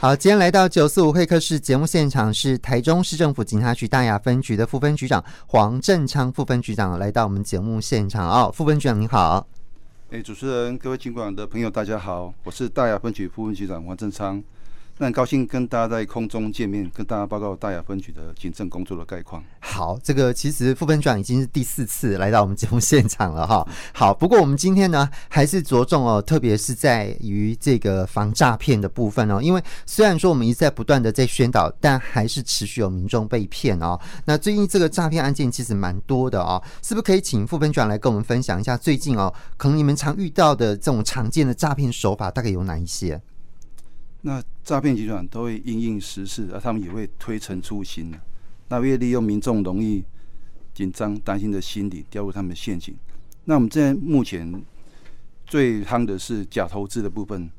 好，今天来到九四五会客室节目现场是台中市政府警察局大雅分局的副分局长黄正昌副分局长来到我们节目现场哦，副分局长您好。哎，主持人、各位警广的朋友，大家好，我是大雅分局副分局长黄正昌。那很高兴跟大家在空中见面，跟大家报告大雅分局的警政工作的概况。好，这个其实副分局长已经是第四次来到我们节目现场了哈。好，不过我们今天呢，还是着重哦，特别是在于这个防诈骗的部分哦。因为虽然说我们一直在不断的在宣导，但还是持续有民众被骗哦。那最近这个诈骗案件其实蛮多的哦，是不是可以请副分局长来跟我们分享一下最近哦，可能你们常遇到的这种常见的诈骗手法大概有哪一些？那诈骗集团都会因应时事，而他们也会推陈出新，那会利用民众容易紧张、担心的心理，掉入他们的陷阱。那我们现在目前最夯的是假投资的部分。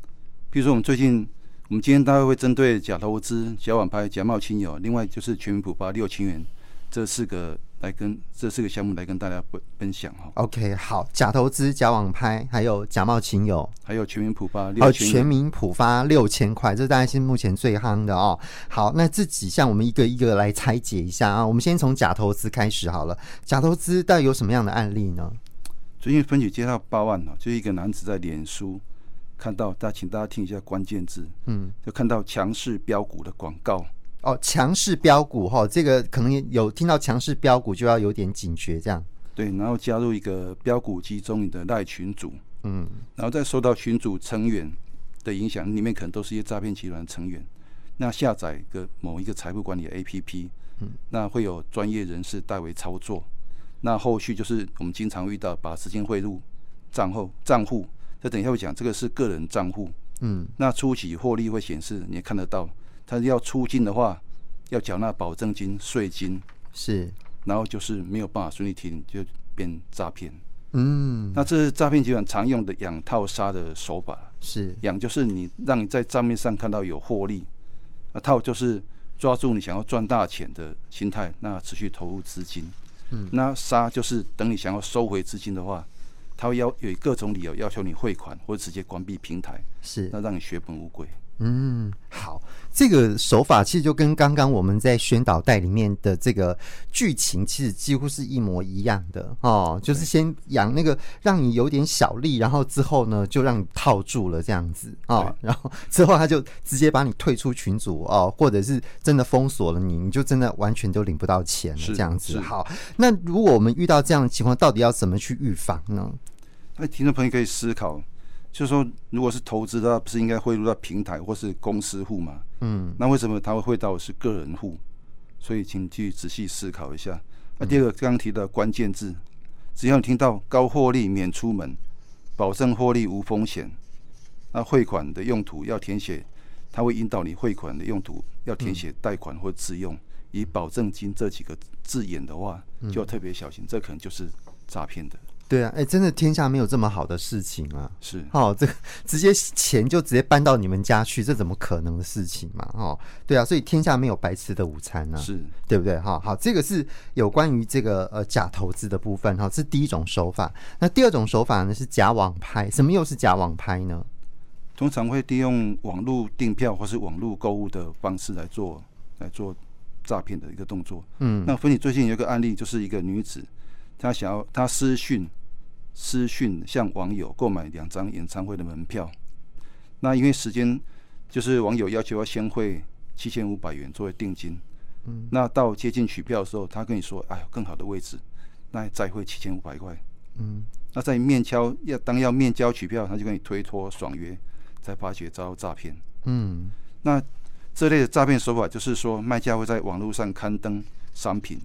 比如说，我们最近，我们今天大概会针对假投资、假网拍、假冒亲友，另外就是全民普发六千元这四个。来跟这四个项目来跟大家分分享哈。OK，好，假投资、假网拍，还有假冒亲友，还有全民普发六千，全民普发六千块，这大概是目前最夯的哦。好，那这几项我们一个一个来拆解一下啊。我们先从假投资开始好了。假投资到底有什么样的案例呢？最近分局接到报案了，就一个男子在脸书看到，大家请大家听一下关键字，嗯，就看到强势标股的广告。哦，强势标股哈，这个可能有听到强势标股就要有点警觉，这样。对，然后加入一个标股集中营的赖群组，嗯，然后再受到群组成员的影响，里面可能都是一些诈骗集团成员。那下载个某一个财富管理的 APP，嗯，那会有专业人士代为操作。那后续就是我们经常遇到把资金汇入账户账户，这等一下会讲，这个是个人账户，嗯，那初期获利会显示，你也看得到。他要出金的话，要缴纳保证金、税金，是，然后就是没有办法顺利提领，就变诈骗。嗯，那这是诈骗集团常用的养套杀的手法。是，养就是你让你在账面上看到有获利，那套就是抓住你想要赚大钱的心态，那持续投入资金。嗯，那杀就是等你想要收回资金的话，他会要有各种理由要求你汇款或者直接关闭平台，是，那让你血本无归。嗯，好，这个手法其实就跟刚刚我们在宣导带里面的这个剧情其实几乎是一模一样的哦，就是先养那个让你有点小利，然后之后呢就让你套住了这样子哦，然后之后他就直接把你退出群组哦，或者是真的封锁了你，你就真的完全都领不到钱了这样子。好，那如果我们遇到这样的情况，到底要怎么去预防呢？那听众朋友可以思考。就是说，如果是投资的话，不是应该汇入到平台或是公司户吗？嗯，那为什么他会汇到是个人户？所以请去仔细思考一下。那第二个刚刚提到关键字，只要你听到高获利免出门，保证获利无风险，那汇款的用途要填写，他会引导你汇款的用途要填写贷款或自用，以保证金这几个字眼的话，就要特别小心，这可能就是诈骗的。对啊，哎，真的天下没有这么好的事情啊！是，哦，这个 直接钱就直接搬到你们家去，这怎么可能的事情嘛？哦，对啊，所以天下没有白吃的午餐啊，是对不对？哈，好，这个是有关于这个呃假投资的部分哈，这是第一种手法。那第二种手法呢是假网拍，什么又是假网拍呢？通常会利用网络订票或是网络购物的方式来做来做诈骗的一个动作。嗯，那分析最近有一个案例，就是一个女子，她想要她私讯。私讯向网友购买两张演唱会的门票，那因为时间就是网友要求要先汇七千五百元作为定金，嗯，那到接近取票的时候，他跟你说，哎，有更好的位置，那再汇七千五百块，嗯，那在面交要当要面交取票，他就跟你推脱爽约，才发觉遭诈骗，嗯，那这类的诈骗手法就是说，卖家会在网络上刊登商品，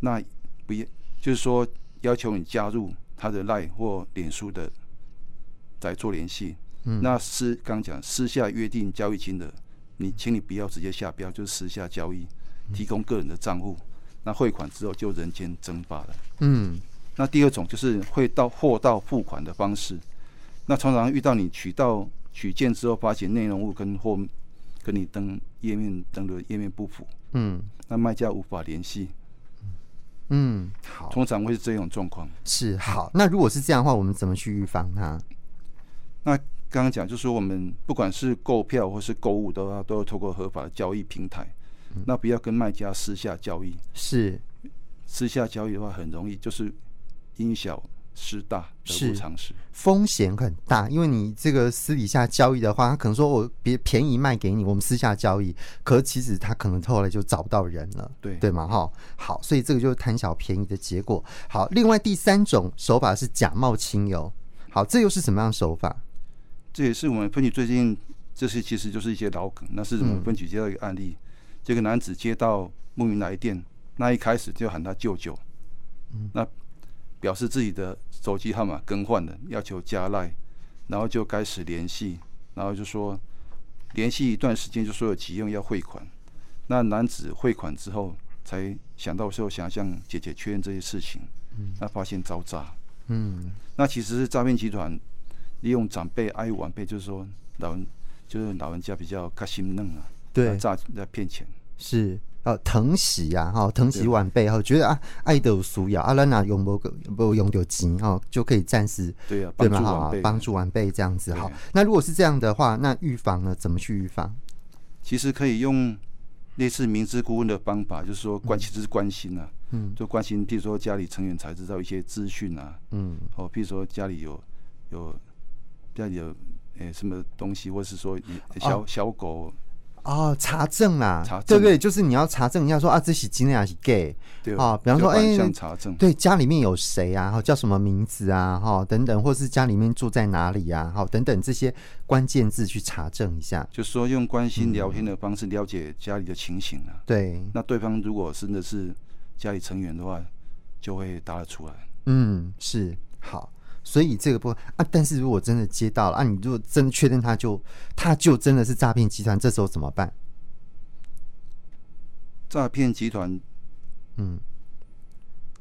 那不要就是说要求你加入。他的 lie 或脸书的在做联系，嗯，那私刚讲私下约定交易金额，你请你不要直接下标，就是私下交易，提供个人的账户，那汇款之后就人间蒸发了。嗯，那第二种就是会到货到付款的方式，那常常遇到你取到取件之后，发现内容物跟货跟你登页面登的页面不符，嗯，那卖家无法联系。嗯，好，通常会是这种状况。是好，那如果是这样的话，我们怎么去预防它？那刚刚讲，就是说我们不管是购票或是购物的话，都要透过合法的交易平台，嗯、那不要跟卖家私下交易。是，私下交易的话很容易就是因小失大，得不偿失，风险很大。因为你这个私底下交易的话，他可能说我别便宜卖给你，我们私下交易，可是其实他可能后来就找不到人了，对对吗？哈，好，所以这个就是贪小便宜的结果。好，另外第三种手法是假冒亲友。好，这又是什么样的手法？这也是我们分局最近，这些其实就是一些老梗。那是我们分局接到一个案例，嗯、这个男子接到慕名来电，那一开始就喊他舅舅，嗯、那表示自己的手机号码更换了，要求加赖，然后就开始联系，然后就说联系一段时间就说有急用要汇款。那男子汇款之后，才想到说想向姐姐确认这些事情，嗯、那发现遭诈。嗯，那其实是诈骗集团利用长辈爱晚辈，就是说老人，就是老人家比较开心嫩啊，对，诈来骗钱是呃疼惜呀哈，疼惜晚辈哈，觉得啊爱的俗要啊，那那用不不用就钱哈，就可以暂时对啊帮助晚辈，帮助晚辈这样子哈。那如果是这样的话，那预防呢？怎么去预防？其实可以用类似明知故问的方法，就是说关其实是关心啊。嗯，就关心，譬如说家里成员才知道一些资讯啊，嗯，哦，譬如说家里有有家里有诶、欸、什么东西，或是说小、哦、小狗哦，查证啦，查证对不对？就是你要查证一下说啊，这是今天还是 gay？对啊、哦，比方说哎，像查证、欸，对，家里面有谁啊？哈，叫什么名字啊？哈，等等，或是家里面住在哪里啊？哈，等等这些关键字去查证一下，就是说用关心聊天的方式了解家里的情形啊。对，那对方如果真的是。家里成员的话，就会答得出来。嗯，是好，所以这个不啊，但是如果真的接到了啊，你如果真的确定他就他就真的是诈骗集团，这时候怎么办？诈骗集团，嗯，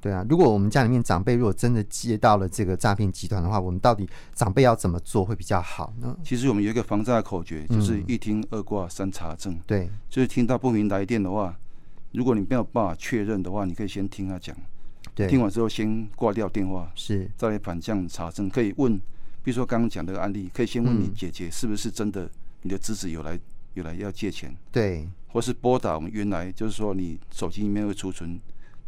对啊，如果我们家里面长辈如果真的接到了这个诈骗集团的话，我们到底长辈要怎么做会比较好呢？其实我们有一个防诈口诀，就是一听二挂三查证。嗯、对，就是听到不明来电的话。如果你没有办法确认的话，你可以先听他讲，对，听完之后先挂掉电话，是，再来反向查证。可以问，比如说刚刚讲的案例，可以先问你姐姐是不是真的，你的侄子有来有来要借钱，对，或是拨打我们原来就是说你手机里面会储存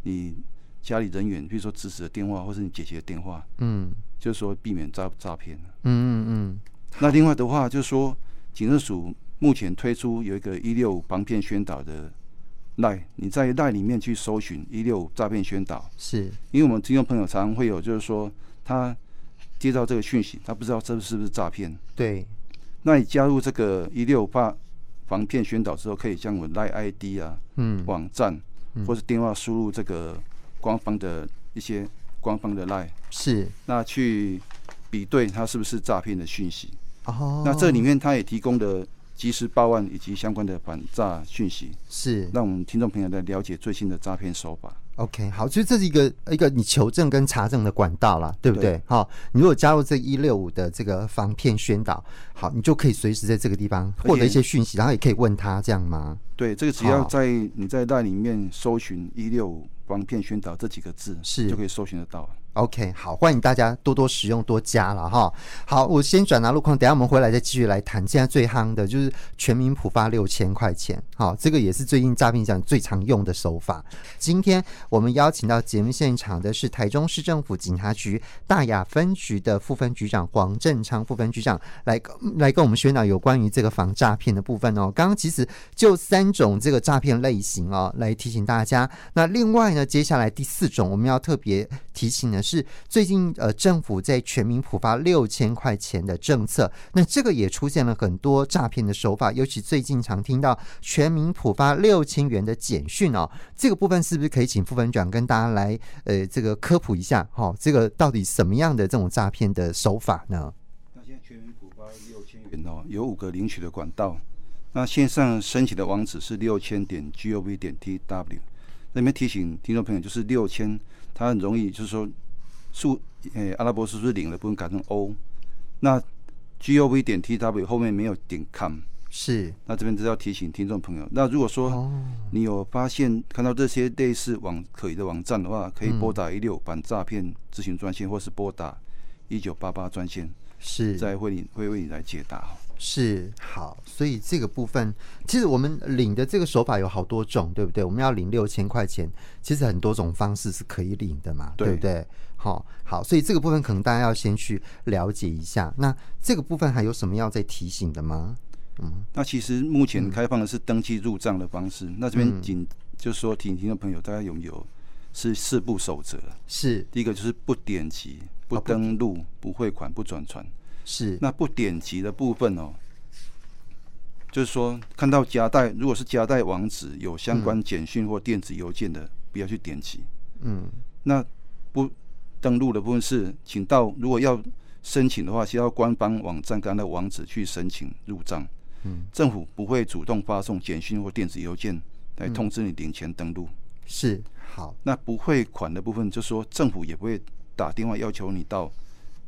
你家里人员，比如说侄子的电话或是你姐姐的电话，嗯，就是说避免诈诈骗。嗯嗯嗯。那另外的话，就是说警政署目前推出有一个一六五防骗宣导的。赖，你在赖里面去搜寻一六五诈骗宣导，是。因为我们听众朋友常常会有，就是说他接到这个讯息，他不知道这是不是诈骗。对，那你加入这个一六五怕防骗宣导之后，可以将我们赖 ID 啊，嗯，网站或者电话输入这个官方的一些官方的赖，是。那去比对它是不是诈骗的讯息。哦，那这里面他也提供的。及时报案以及相关的反诈讯息，是让我们听众朋友来了解最新的诈骗手法。OK，好，所以这是一个一个你求证跟查证的管道啦，对不对？好对，你如果加入这一六五的这个防骗宣导，好，你就可以随时在这个地方获得一些讯息，然后也可以问他这样吗？对，这个只要在你在那里面搜寻一六五防骗宣导这几个字，是就可以搜寻得到。OK，好，欢迎大家多多使用，多加了哈。好，我先转达路况，等下我们回来再继续来谈。现在最夯的就是全民普发六千块钱，好，这个也是最近诈骗讲最常用的手法。今天我们邀请到节目现场的是台中市政府警察局大雅分局的副分局长黄振昌副分局长来来跟我们宣导有关于这个防诈骗的部分哦。刚刚其实就三种这个诈骗类型哦，来提醒大家。那另外呢，接下来第四种我们要特别提醒的。是最近呃，政府在全民普发六千块钱的政策，那这个也出现了很多诈骗的手法，尤其最近常听到全民普发六千元的简讯哦，这个部分是不是可以请副分长跟大家来呃这个科普一下？哈、哦，这个到底什么样的这种诈骗的手法呢？那现在全民普发六千元哦，有五个领取的管道，那线上申请的网址是六千点 gov 点 tw，那边提醒听众朋友，就是六千，它很容易就是说。数诶、欸，阿拉伯数字零的部分改成 O，那 G O V 点 T W 后面没有点 com，是。那这边只要提醒听众朋友，那如果说你有发现看到这些类似网可疑的网站的话，可以拨打一六反诈骗咨询专线，或是拨打一九八八专线。是再会你会为你来解答。是好，所以这个部分其实我们领的这个手法有好多种，对不对？我们要领六千块钱，其实很多种方式是可以领的嘛，对，对不对？好，好，所以这个部分可能大家要先去了解一下。那这个部分还有什么要再提醒的吗？嗯，那其实目前开放的是登记入账的方式。嗯、那这边仅就是说，听听的朋友大家有没有是四步守则？是第一个就是不点击、不登录、哦、不汇款、不转传。是，那不点击的部分哦，就是说看到夹带，如果是夹带网址有相关简讯或电子邮件的，嗯、不要去点击。嗯，那不登录的部分是，请到如果要申请的话，需要官方网站刚刚的网址去申请入账。嗯，政府不会主动发送简讯或电子邮件来通知你领钱登录。是，好。那不汇款的部分，就是说政府也不会打电话要求你到。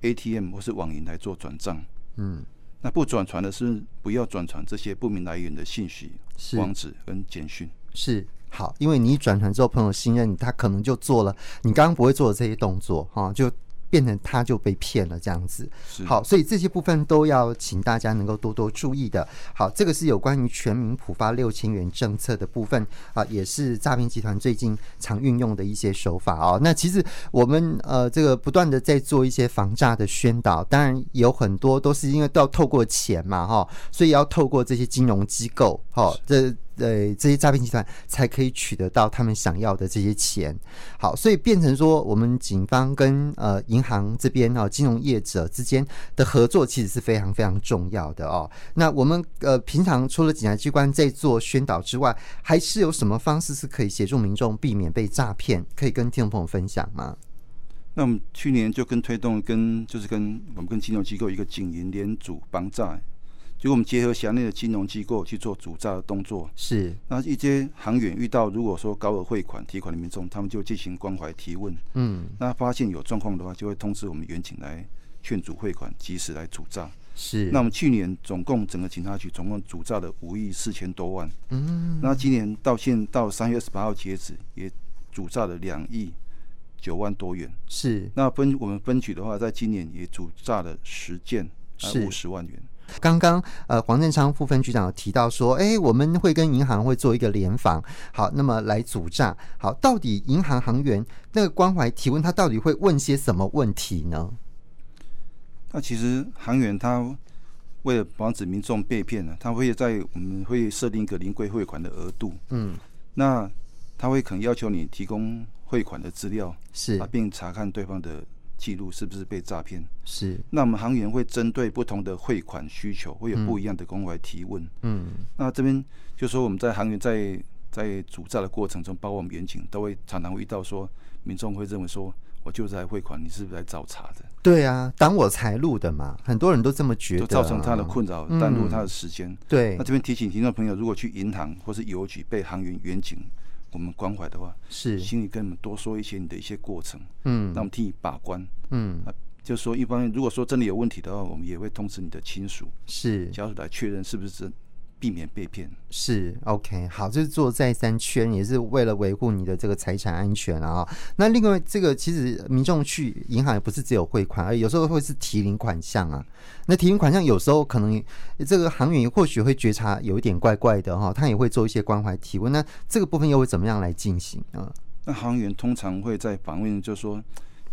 ATM 或是网银来做转账，嗯，那不转传的是不要转传这些不明来源的信息、网址跟简讯。是好，因为你转传之后，朋友信任你，他可能就做了你刚刚不会做的这些动作，哈，就。变成他就被骗了这样子，好，所以这些部分都要请大家能够多多注意的。好，这个是有关于全民普发六千元政策的部分啊，也是诈骗集团最近常运用的一些手法哦。那其实我们呃这个不断的在做一些防诈的宣导，当然有很多都是因为都要透过钱嘛哈，所以要透过这些金融机构哈这。对，这些诈骗集团才可以取得到他们想要的这些钱。好，所以变成说，我们警方跟呃银行这边哦，金融业者之间的合作其实是非常非常重要的哦。那我们呃平常除了警察机关在做宣导之外，还是有什么方式是可以协助民众避免被诈骗？可以跟听众朋友分享吗？那我们去年就跟推动跟就是跟我们跟金融机构一个警银联组防诈。就我们结合辖内的金融机构去做主诈的动作，是。那一些行员遇到如果说高额汇款提款的民众，他们就进行关怀提问。嗯。那发现有状况的话，就会通知我们员警来劝阻汇款，及时来主诈。是。那我们去年总共整个警察局总共主诈了五亿四千多万。嗯。那今年到现到三月二十八号截止，也主诈了两亿九万多元。是。那分我们分局的话，在今年也主诈了十件，五十万元。刚刚呃，黄振昌副分局长有提到说，哎，我们会跟银行会做一个联防，好，那么来阻诈。好，到底银行行员那个关怀提问，他到底会问些什么问题呢？那其实行员他为了防止民众被骗呢，他会在我们会设定一个临柜汇款的额度，嗯，那他会可能要求你提供汇款的资料，是啊，并查看对方的。记录是不是被诈骗？是。那我们行员会针对不同的汇款需求，会有不一样的关怀提问。嗯。那这边就说我们在行员在在主诈的过程中，包括我们员警都会常常会遇到说，民众会认为说，我就是来汇款，你是不是来找茬的？对啊，挡我财路的嘛，很多人都这么觉得，啊，造成他的困扰，耽误他的时间，嗯。对。那这边提醒听众朋友，如果去银行或是邮局被行员远警我们关怀的话，是。请你跟我们多说一些你的一些过程，嗯，那我们替你把关，嗯，啊，就是说一方面，如果说真的有问题的话，我们也会通知你的亲属，是。家属来确认是不是真。避免被骗是 OK 好，就是做再三圈，也是为了维护你的这个财产安全啊。那另外，这个其实民众去银行也不是只有汇款，而有时候会是提领款项啊。那提领款项有时候可能这个行员或许会觉察有一点怪怪的哈，他也会做一些关怀提问。那这个部分又会怎么样来进行啊？那行员通常会在访问，就是说。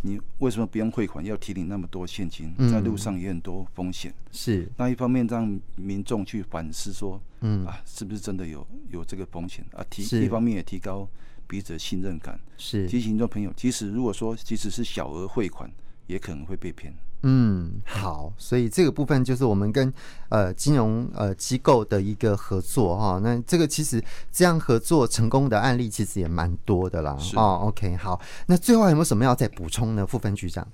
你为什么不用汇款，要提领那么多现金？在路上也很多风险。是那一方面让民众去反思说，嗯啊，是不是真的有有这个风险啊？提一方面也提高彼此的信任感。是提醒众朋友，即使如果说即使是小额汇款，也可能会被骗。嗯，好，所以这个部分就是我们跟呃金融呃机构的一个合作哈。那这个其实这样合作成功的案例其实也蛮多的啦。哦，OK，好，那最后有没有什么要再补充呢？副分局长，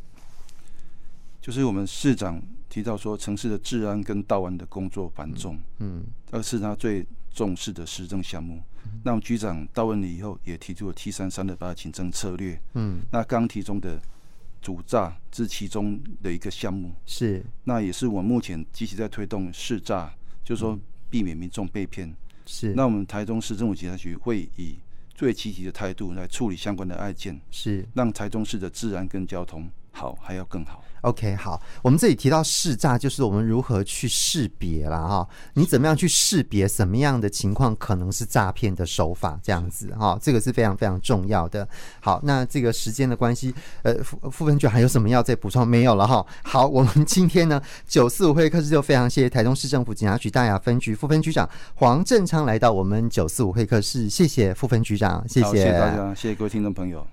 就是我们市长提到说，城市的治安跟道安的工作繁重，嗯，这是他最重视的施政项目。嗯、那我们局长到任了以后，也提出了 T 三三的八警政策略，嗯，那刚提中的。阻诈是其中的一个项目，是。那也是我目前积极在推动市诈，就是说避免民众被骗。是。那我们台中市政府警察局会以最积极的态度来处理相关的案件，是。让台中市的治安跟交通好还要更好。OK，好，我们这里提到识诈，就是我们如何去识别了哈？你怎么样去识别什么样的情况可能是诈骗的手法？这样子哈，这个是非常非常重要的。好，那这个时间的关系，呃，副副分局还有什么要再补充？没有了哈。好，我们今天呢九四五会客室就非常谢谢台中市政府警察局大雅分局副分局长黄正昌来到我们九四五会客室，谢谢副分局长，谢谢，谢谢大家，谢谢各位听众朋友。